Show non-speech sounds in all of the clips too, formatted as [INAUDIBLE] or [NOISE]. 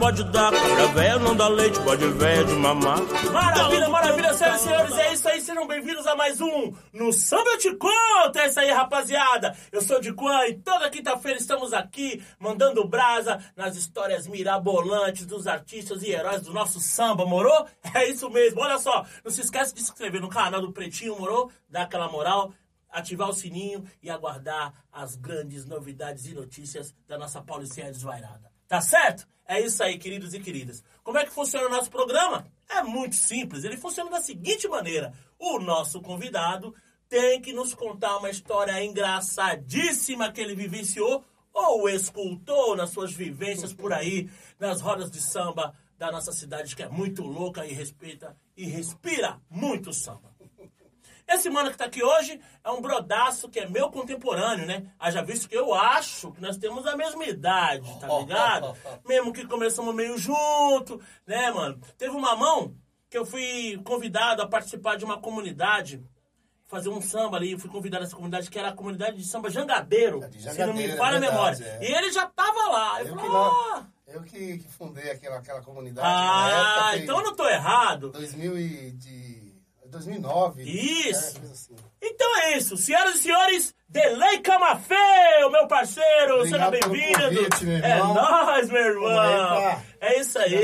pode dar. Cabra velha não dá leite, pode velha de mamar. Maravilha, maravilha, senhoras e senhores. É isso aí, sejam bem-vindos a mais um No Samba Eu Te Conto. É isso aí, rapaziada. Eu sou de Quan e toda quinta-feira estamos aqui mandando brasa nas histórias mirabolantes dos artistas e heróis do nosso samba, morou? É isso mesmo. Olha só, não se esquece de se inscrever no canal do Pretinho, morou? Dá aquela moral ativar o sininho e aguardar as grandes novidades e notícias da nossa Paulicinha Desvairada. Tá certo? É isso aí, queridos e queridas. Como é que funciona o nosso programa? É muito simples. Ele funciona da seguinte maneira: o nosso convidado tem que nos contar uma história engraçadíssima que ele vivenciou ou escultou nas suas vivências por aí, nas rodas de samba da nossa cidade, que é muito louca e respeita e respira muito samba. Esse mano que tá aqui hoje é um brodaço que é meu contemporâneo, né? Haja visto que eu acho que nós temos a mesma idade, tá [LAUGHS] ligado? Mesmo que começamos meio junto, né, mano? Teve uma mão que eu fui convidado a participar de uma comunidade, fazer um samba ali, fui convidado nessa comunidade que era a comunidade de samba Jangadeiro, É de se não Jangadeiro, me é falha a memória. é. E ele já tava lá. Eu, Eu falei, "Ah, eu que, que fundei aquela, aquela comunidade. ah, época, então eu não tô errado. 2000 e de, 2009. Isso. É, coisa assim. Então é isso, senhoras e senhores, Delay Camafeu, meu parceiro, seja Obrigado pelo bem-vindo. É nóis, meu irmão. É isso aí.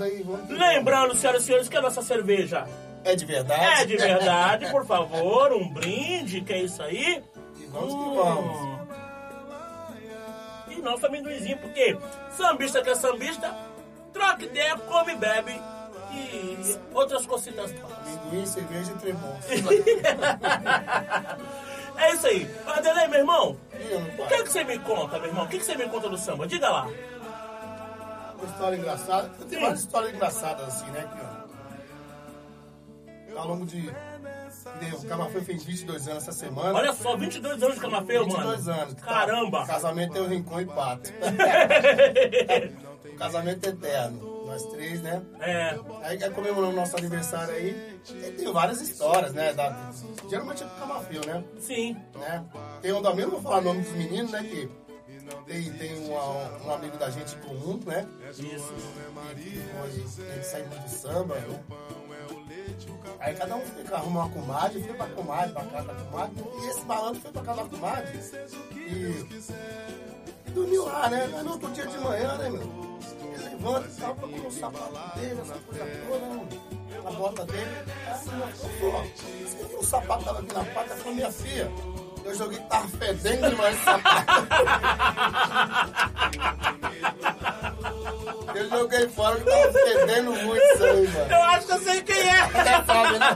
aí, Lembrando, senhoras e senhores, que a nossa cerveja É de verdade? é de verdade, por favor, um brinde, que é isso aí. E vamos Hum. que vamos. E nosso amendoizinho, porque sambista que é sambista, troca ideia, come, bebe e outras cositas. Amendoim, cerveja e tremor. [LAUGHS] É isso aí. Adelei, meu irmão, O que, é que você me conta, meu irmão? O que, que você me conta do samba? Diga lá. Uma história engraçada. Eu tenho várias histórias engraçadas assim, né? Que, ó, ao longo de... O Camafeu fez 22 anos essa semana. Olha só, 22 anos de Camafeu, mano. 22 anos. Caramba. Casamento tem o Rincon e Pato. [LAUGHS] casamento eterno. Três, né? É, Aí aí comemoramos nosso aniversário aí. E tem várias histórias, né? Da, geralmente é do Camafeu, né? sim. né? Tem um da mesma, vou falar o nome dos meninos, né? Que tem, tem uma- um amigo da gente comum, né? Isso. Que foi, a gente saiu do samba, né? Aí cada um foi arrumar uma comadre, foi pra comadre, pra casa da comadre, e esse malandro foi pra casa da comadre e, e dormiu lá, né? Mas no outro dia de manhã, né, meu? Ele levanta e tal, procura o sapato dele, essa coisa toda, né? A bota dele. Assim, pô, você viu o sapato tava aqui na pata? Falou, minha filha, eu joguei, tava fedendo demais esse sapato. [LAUGHS] Eu joguei fora que tava fedendo muito isso aí, mano. Eu acho que eu sei quem é. Já sabe, né?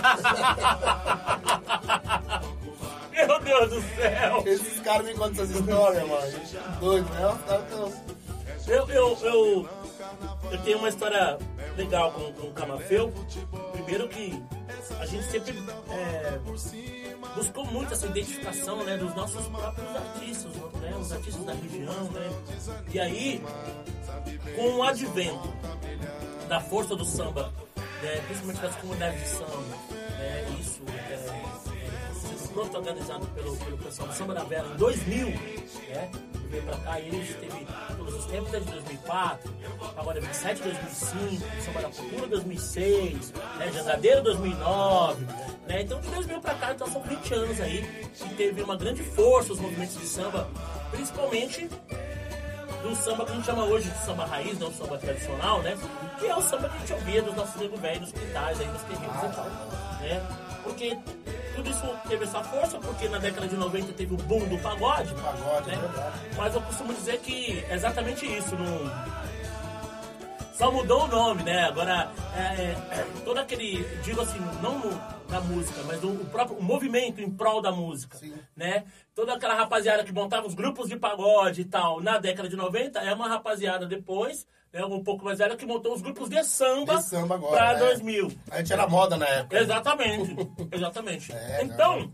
Meu Deus do céu. Esses caras me contam essas histórias, mano. Doido, né? Eu- Eu, eu, eu, eu tenho uma história legal com, com o Camafeu. Primeiro que a gente sempre é, buscou muito essa identificação né, dos nossos próprios artistas, né, os artistas da região. Né? E aí, com o advento da força do samba, né, principalmente das comunidades de samba, né, isso é, é, protagonizado pelo, pelo pessoal do Samba da Vera em 2000, né, veio pra cá e eles teve todos os tempos desde 2004, agora 27 2005, Samba da Cultura 2006, né, Jangadeiro 2009, né, então de 2000 pra cá, então são 20 anos aí que teve uma grande força os movimentos de samba, principalmente do samba que a gente chama hoje de samba raiz, não samba tradicional, né? Que é o samba que a gente ouvia dos nossos negros velhos, nos quintais, aí nos terrenos e tal, né? Porque tudo isso teve essa força, porque na década de 90 teve o boom do pagode, Pagode, né? é. Mas eu costumo dizer que é exatamente isso, não... Só mudou o nome, né? Agora, é, é, [CLEARS THROAT] todo aquele, digo assim, não da música, mas o, o próprio o movimento em prol da música, Sim. né? Toda aquela rapaziada que montava os grupos de pagode e tal na década de 90 é uma rapaziada depois, né, um pouco mais velha, que montou os grupos de samba, De samba agora, pra né? 2000. A gente era moda na época. Exatamente, [LAUGHS] exatamente. É, então,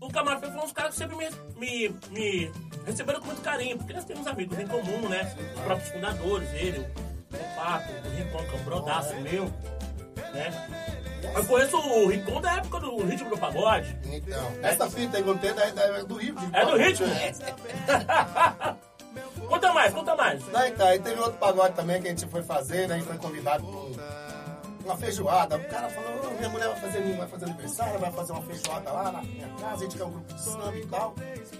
o Camargo foi uns caras que sempre me, me, me receberam com muito carinho, porque nós temos amigos em comum, né? Os próprios fundadores, ele, o Pato, o Rincon, que é um brodaço meu, né? Eu conheço o Rincon da época do Ritmo do Pagode. Então, essa fita aí tenho é é do Rio. É do ritmo? [LAUGHS] Conta mais, conta mais. Não, então, aí teve outro pagode também que a gente foi fazer, né? E foi convidado um- uma feijoada. O cara falou, "Ô, minha mulher vai fazer, vai fazer aniversário, vai fazer uma feijoada lá na minha casa, a gente quer um grupo de samba e tal.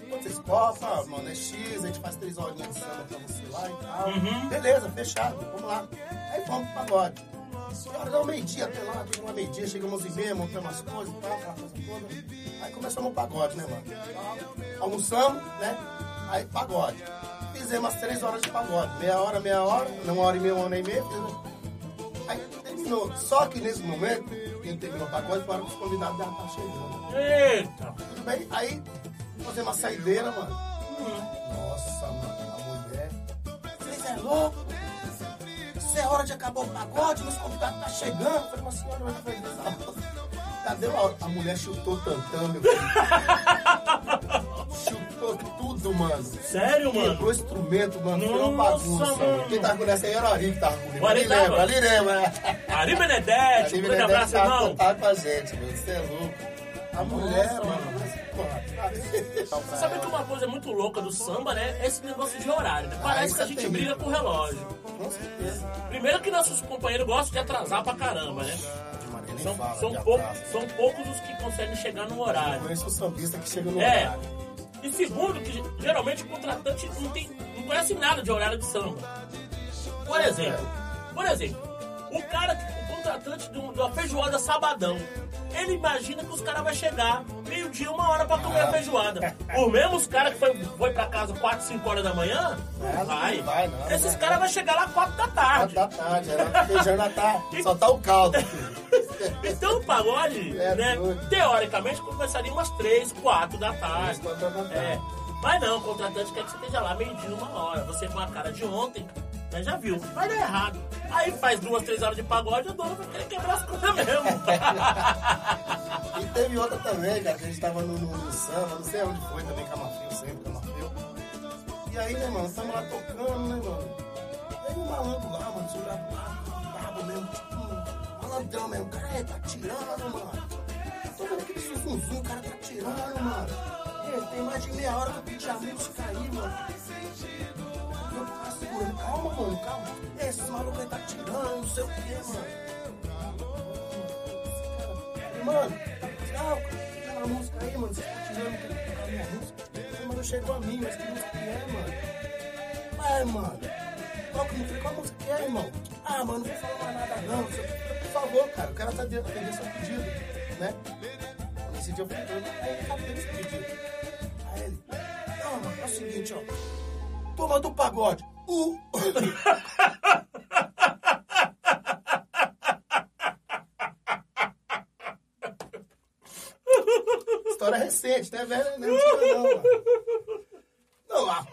Vocês possam, ah, mano, é X, a gente faz três horinhas de samba pra você lá e tal. Uhum. Beleza, fechado, vamos lá. Aí fomos pro pagode. Senhora, dá um meio-dia até lá, tudo uma meio-dia, chegamos e meia, montamos as coisas e tal, aquela coisa toda. Aí começamos o pagode, né, mano? Almoçamos, né? Aí pagode. Fizemos umas três horas de pagode. Meia hora, meia hora, não uma hora e meia, uma hora e meia. Aí terminou. Só que nesse momento, quem terminou o pagode, para os convidados já tá chegando. Eita. Tudo bem? Aí fazemos uma saideira, mano. Nossa, mano, a mulher. Vocês é louco? Isso é hora de acabar o pagode, meus convidados tá chegando. Eu falei, mas senhora, mas foi isso? [LAUGHS] Cadê a hora? A mulher chutou tantão, meu filho. Tudo, mano. Sério, mano? Quebrou instrumento, mano. Foi uma Nossa, bagunça, mano. mano. Quem tava com essa aí era o Ari que tava comigo. Ali tava? lembra, ali lembra. é. Ari Benedetti, um grande abraço, irmão. Tá com a gente, meu. Você é louco. A mulher, Nossa, mano. mano. Você sabe que uma coisa muito louca do samba, né? É esse negócio de horário, né? Parece isso que a é gente briga com o relógio. Com certeza. Primeiro que nossos companheiros gostam de atrasar pra caramba, né? São, fala são, são poucos os que conseguem chegar no Eu horário. conheço o sambista que chega no É. horário. E segundo, que geralmente o contratante não, tem, não conhece nada de horário de samba. Por exemplo, por exemplo, o cara, o contratante de um- uma feijoada sabadão, ele imagina que os caras vão chegar meio-dia, uma hora pra comer a feijoada. Os mesmos caras que foi, foi pra casa 4, 5 horas da manhã, É, não vai. não vai, não, Esses caras vão chegar lá 4 da tarde. da tarde, era feijão já tá. [LAUGHS] Só tá o caldo. [LAUGHS] Então o pagode, É né, teoricamente, começaria umas 3, 4 da tarde. Quatro da tarde. É. Mas não, o contratante quer que você esteja lá meio-dia, uma hora. Você com a cara de ontem, né, já viu. Vai dar errado. Aí faz duas, três horas de pagode, o dono vai querer quebrar as coisas mesmo. [LAUGHS] E teve outra também, cara, que a gente tava no, no, no samba, não sei onde foi também, Camafrio, sempre Camafrio. E aí, né, mano, estamos lá tocando, né, mano? Aí um malandro lá, mano, se olhar malandrão mesmo, cara, é, tá tirando, mano. Tô vendo aquele zuzum, o cara tá tirando, mano. E aí, tem mais de meia hora que eu pedi a música aí, mano. Eu tava segurando, calma, mano, calma. Esse maluco aí tá tirando, não sei o que, mano. Mano, calma, aquela música aí, mano, você tá tirando a minha música. Mano, chegou a mim, mas que música que é, mano? Vai, mano. Qual, qual música que é, irmão? Ah, mano, não vou falar mais nada não. Favor, cara, o cara tá dentro atender seu pedido, né? Nesse dia eu falei, eu atendendo esse pedido. Aí ele, não, mano, é o seguinte, ó. Toma do pagode. Uh. [LAUGHS] História recente, né, velho? Não, tira não, mano. Não, a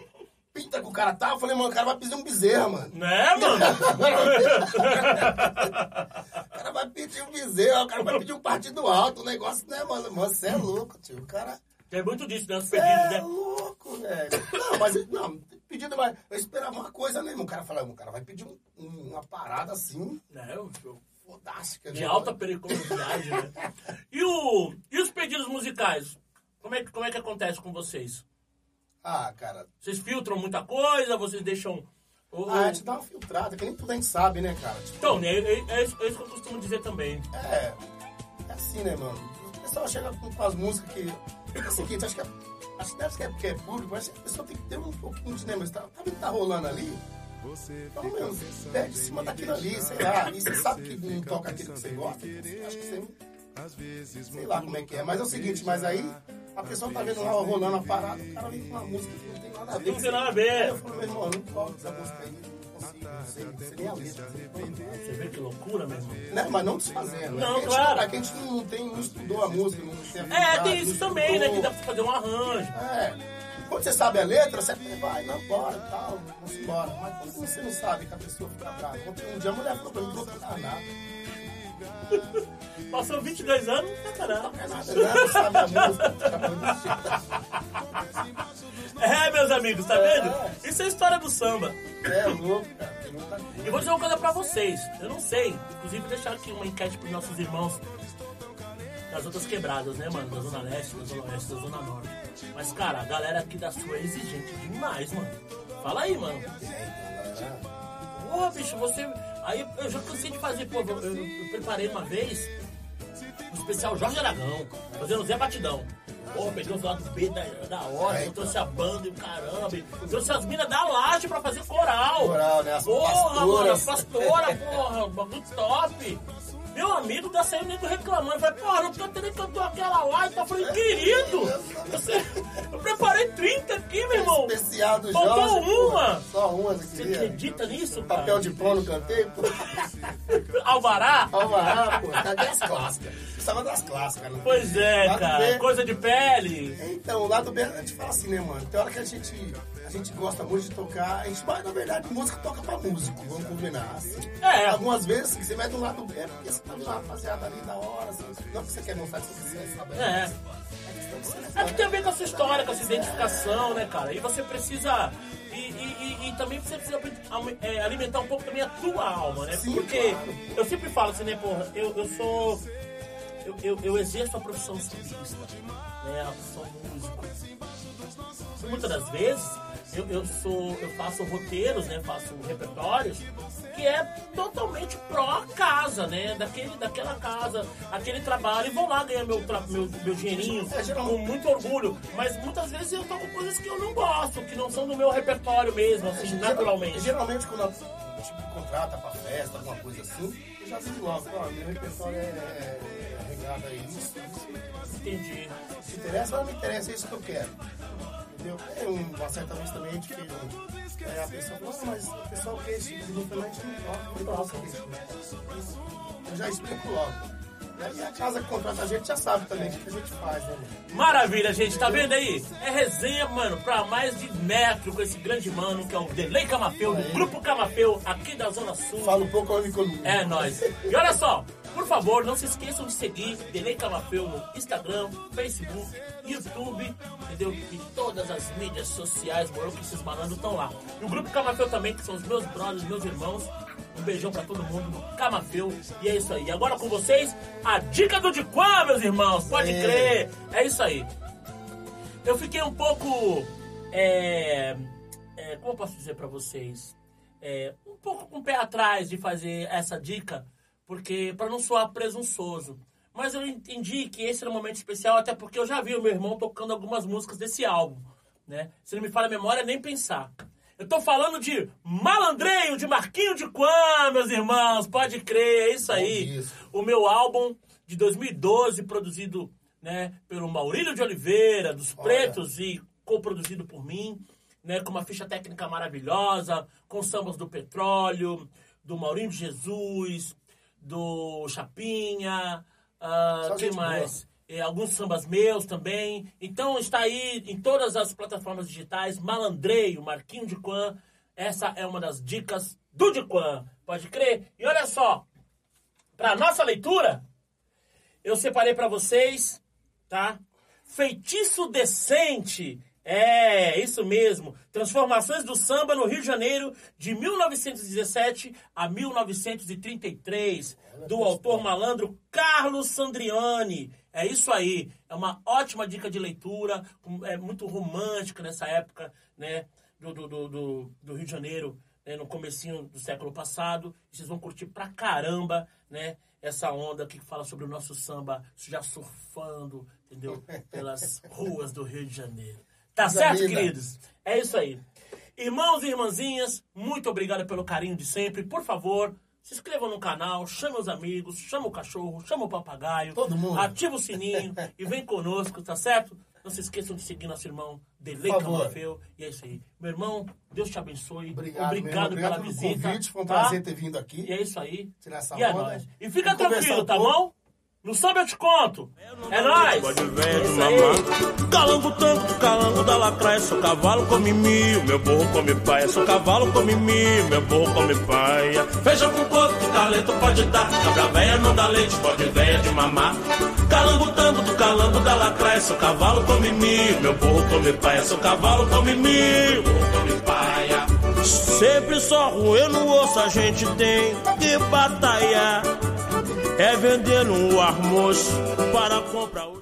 pinta que o cara tá, eu falei, mano, o cara vai pedir um bezerra, mano. né, mano? [LAUGHS] O cara vai pedir um bezerra, o cara vai pedir um partido alto, o negócio, né, mano? Mano, você é louco, tio. O cara Tem muito disso, né? Os pedidos, é né? louco, velho. Não, mas não, pedido, mas eu esperava uma coisa mesmo. O cara falou, o cara vai pedir um- um- uma parada assim, né? eu- eu- fodástica, De né, alta mano? periculosidade, né? [LAUGHS] E, o, e os pedidos musicais? Como é, como é que acontece com vocês? Ah, cara. Vocês filtram muita coisa? Vocês deixam. O- Ah, a gente dá uma filtrada, que nem tudo a gente sabe, né, cara? Tipo, Então, né, é, é isso, é isso que eu costumo dizer também. É, é assim, né, mano? O pessoal chega com, com as músicas que. É o seguinte, acho que, é- acho que deve ser porque é público, mas a pessoa tem que ter um pouquinho de lembrança. Tá, tá vendo que tá rolando ali? Então, meu, pede em cima daquilo ali, sei lá. E você sabe que não toca aquilo que você gosta, você acho que você. Sei lá como é que é. Mas é o seguinte, mas aí a pessoa tá vendo lá rolando a parada, o cara vem com uma música que não. Não nada a Aí ver. eu falo, meu irmão, não toca essa música aí, não não não não. Você vê que loucura, meu irmão. Né? Mas não desfazendo. né? Não, claro. Pra quem a gente não, tem, não estudou a música, não tem É, tem não isso também, né? Que dá pra fazer um arranjo. É. Quando você sabe a letra, você vai, não, bora e tal, vamos embora. Mas quando você não sabe que a pessoa fica brava. Ontem um dia a mulher falou pra mim, não tocar nada. [LAUGHS] Passou 22 anos, não tá nada. Não nada, não, sabe a música. [LAUGHS] É, meus amigos, tá vendo? Isso é história do samba. É louco, cara. Tem muita coisa. E vou dizer uma coisa pra vocês. Eu não sei. Inclusive, deixar aqui uma enquete pros nossos irmãos das outras quebradas, né, mano? Da Zona Leste, da Zona Oeste, da Zona Norte. Mas, cara, a galera aqui da sua é exigente demais, mano. Fala aí, mano. Porra, bicho, você. Aí eu já cansei de fazer, pô, eu, eu- eu preparei uma vez um especial Jorge Aragão, fazendo Zé Batidão. Porra, peguei os lados B da, da hora, eu trouxe a banda e o caramba. e Trouxe as minas da laje pra fazer coral. Coral, né? As porra, pastoras. mano, as pastoras, porra, bagulho top. Meu amigo tá saindo reclamando. Falei, porra, não cantei nem cantou aquela. Então eu falei, querido, você- eu preparei 30 aqui, meu irmão. Especial do Faltou Jorge. uma. pô. Só uma, você Você queria? acredita nisso, cara? Papel de pão não cantei, pô. [LAUGHS] Alvará? Alvará, pô. Cadê as clássicas? Precisava das clássicas, né? Pois é, Lado cara. B. Coisa de pele. Então, o lado B, a gente fala assim, né, mano? Tem hora que a gente, a gente gosta muito de tocar, a gente, mas na verdade, música toca pra músico, vamos combinar. Assim. É. Algumas vezes, você vai do lado B, é porque você tá vendo uma rapaziada ali da hora, assim, não que você quer mostrar você quer saber. É. É que tem a ver com a sua história, com a sua identificação, né, cara? E você precisa. E, e- e- e também você precisa é, alimentar um pouco também a tua alma, né? Sim, Porque claro. eu sempre falo assim, né, porra, eu, eu sou. Eu, eu, eu exerço a profissão sambista, né? A profissão músico. Muitas das vezes eu, eu sou. eu faço roteiros, né? Faço repertórios que é totalmente pró casa, né? Daquele, daquela casa, aquele trabalho, e vou lá ganhar meu, meu, meu dinheirinho É, com muito orgulho. Mas muitas vezes eu toco coisas que eu não gosto, que não são do meu repertório mesmo, assim, naturalmente. Geralmente, quando a tipo, contrata pra festa, alguma coisa assim, eu já digo logo, ó, meu repertório é, é, é a isso, isso. Entendi. Se interessa ou não me interessa, é isso que eu quero. Entendeu? É um, uma certa vez também a gente fez um. Aí a pessoa falou, "Ah, mas o pessoal quer esse tipo de a gente não isso. Eu já explico logo. E aí a casa que contrata a gente já sabe também o que a gente faz, né, mano? Maravilha, gente, tá vendo aí? É resenha, mano, pra mais de metro com esse grande mano que é o Delay Camafeu, do Grupo Camafeu, aqui da Zona Sul. Fala um pouco ao Nicolau. É nóis. E olha só, por favor, não se esqueçam de seguir Delay Camafeu no Instagram, Facebook, YouTube, entendeu? E todas as mídias sociais, moro, que esses malandros estão lá. E o Grupo Camafeu também, que são os meus brothers, meus irmãos. Um beijão pra todo mundo no Camafeu. E é isso aí. E agora com vocês, a dica do Diquan, meus irmãos. Pode É. crer. É isso aí. Eu fiquei um pouco. é, é, como eu posso dizer pra vocês? É, um pouco com o pé atrás de fazer essa dica, porque para não soar presunçoso. Mas eu entendi que esse era um momento especial, até porque eu já vi o meu irmão tocando algumas músicas desse álbum. Né? Se não me falha a memória, nem pensar. Eu tô falando de Malandreio, de Marquinho de Quan, meus irmãos, pode crer, é isso aí. Isso. O meu álbum de 2012, produzido né, pelo Maurílio de Oliveira, dos Olha. Pretos, e co-produzido por mim, né, com uma ficha técnica maravilhosa, com sambas do Petróleo, do Maurinho de Jesus, do Chapinha, ah, Só quem gente mais? É, alguns sambas meus também. Então está aí em todas as plataformas digitais, Malandreio, Marquinho de Quan. Essa é uma das dicas do de Quan, pode crer? E olha só, para nossa leitura, eu separei para vocês, tá? Feitiço Decente. É, isso mesmo. Transformações do samba no Rio de Janeiro de 1917 a 1933, do autor malandro Carlos Sandriani. É isso aí. É uma ótima dica de leitura, é muito romântica nessa época, né, do, do, do, do- do Rio de Janeiro, né, no comecinho do século passado. Vocês vão curtir pra caramba, né? Essa onda que fala sobre o nosso samba já surfando, entendeu? [LAUGHS] Pelas ruas do Rio de Janeiro. Tá Coisa certo, linda. queridos? É isso aí. Irmãos e irmãzinhas, muito obrigado pelo carinho de sempre. Por favor, se inscrevam no canal, chame os amigos, chama o cachorro, chama o papagaio. Todo mundo. Ativa o sininho [LAUGHS] e vem conosco, tá certo? Não se esqueçam de seguir nosso irmão Delei. Camafeu. E é isso aí. Meu irmão, Deus te abençoe. Obrigado, obrigado mesmo. pela pelo visita. convite, foi um tá? prazer ter vindo aqui. E é isso aí. Tirar essa e é onda. nóis. E fica E tranquilo, tá bom? No samba eu te conto. É nóis. Calango tango, calango da lacraia. Sou cavalo come mil, meu burro come paia. Sou cavalo come mil, meu burro come paia. Feijão com coco, que talento pode dar. Cabra véia não dá leite, pode véia de mamar. Calango tango, do calango da lacraia. Sou cavalo come mil, meu burro come paia. Sou cavalo come mil, meu burro come paia. Sempre só roendo o osso a gente tem que batalhar. É vendendo o almoço para comprar o.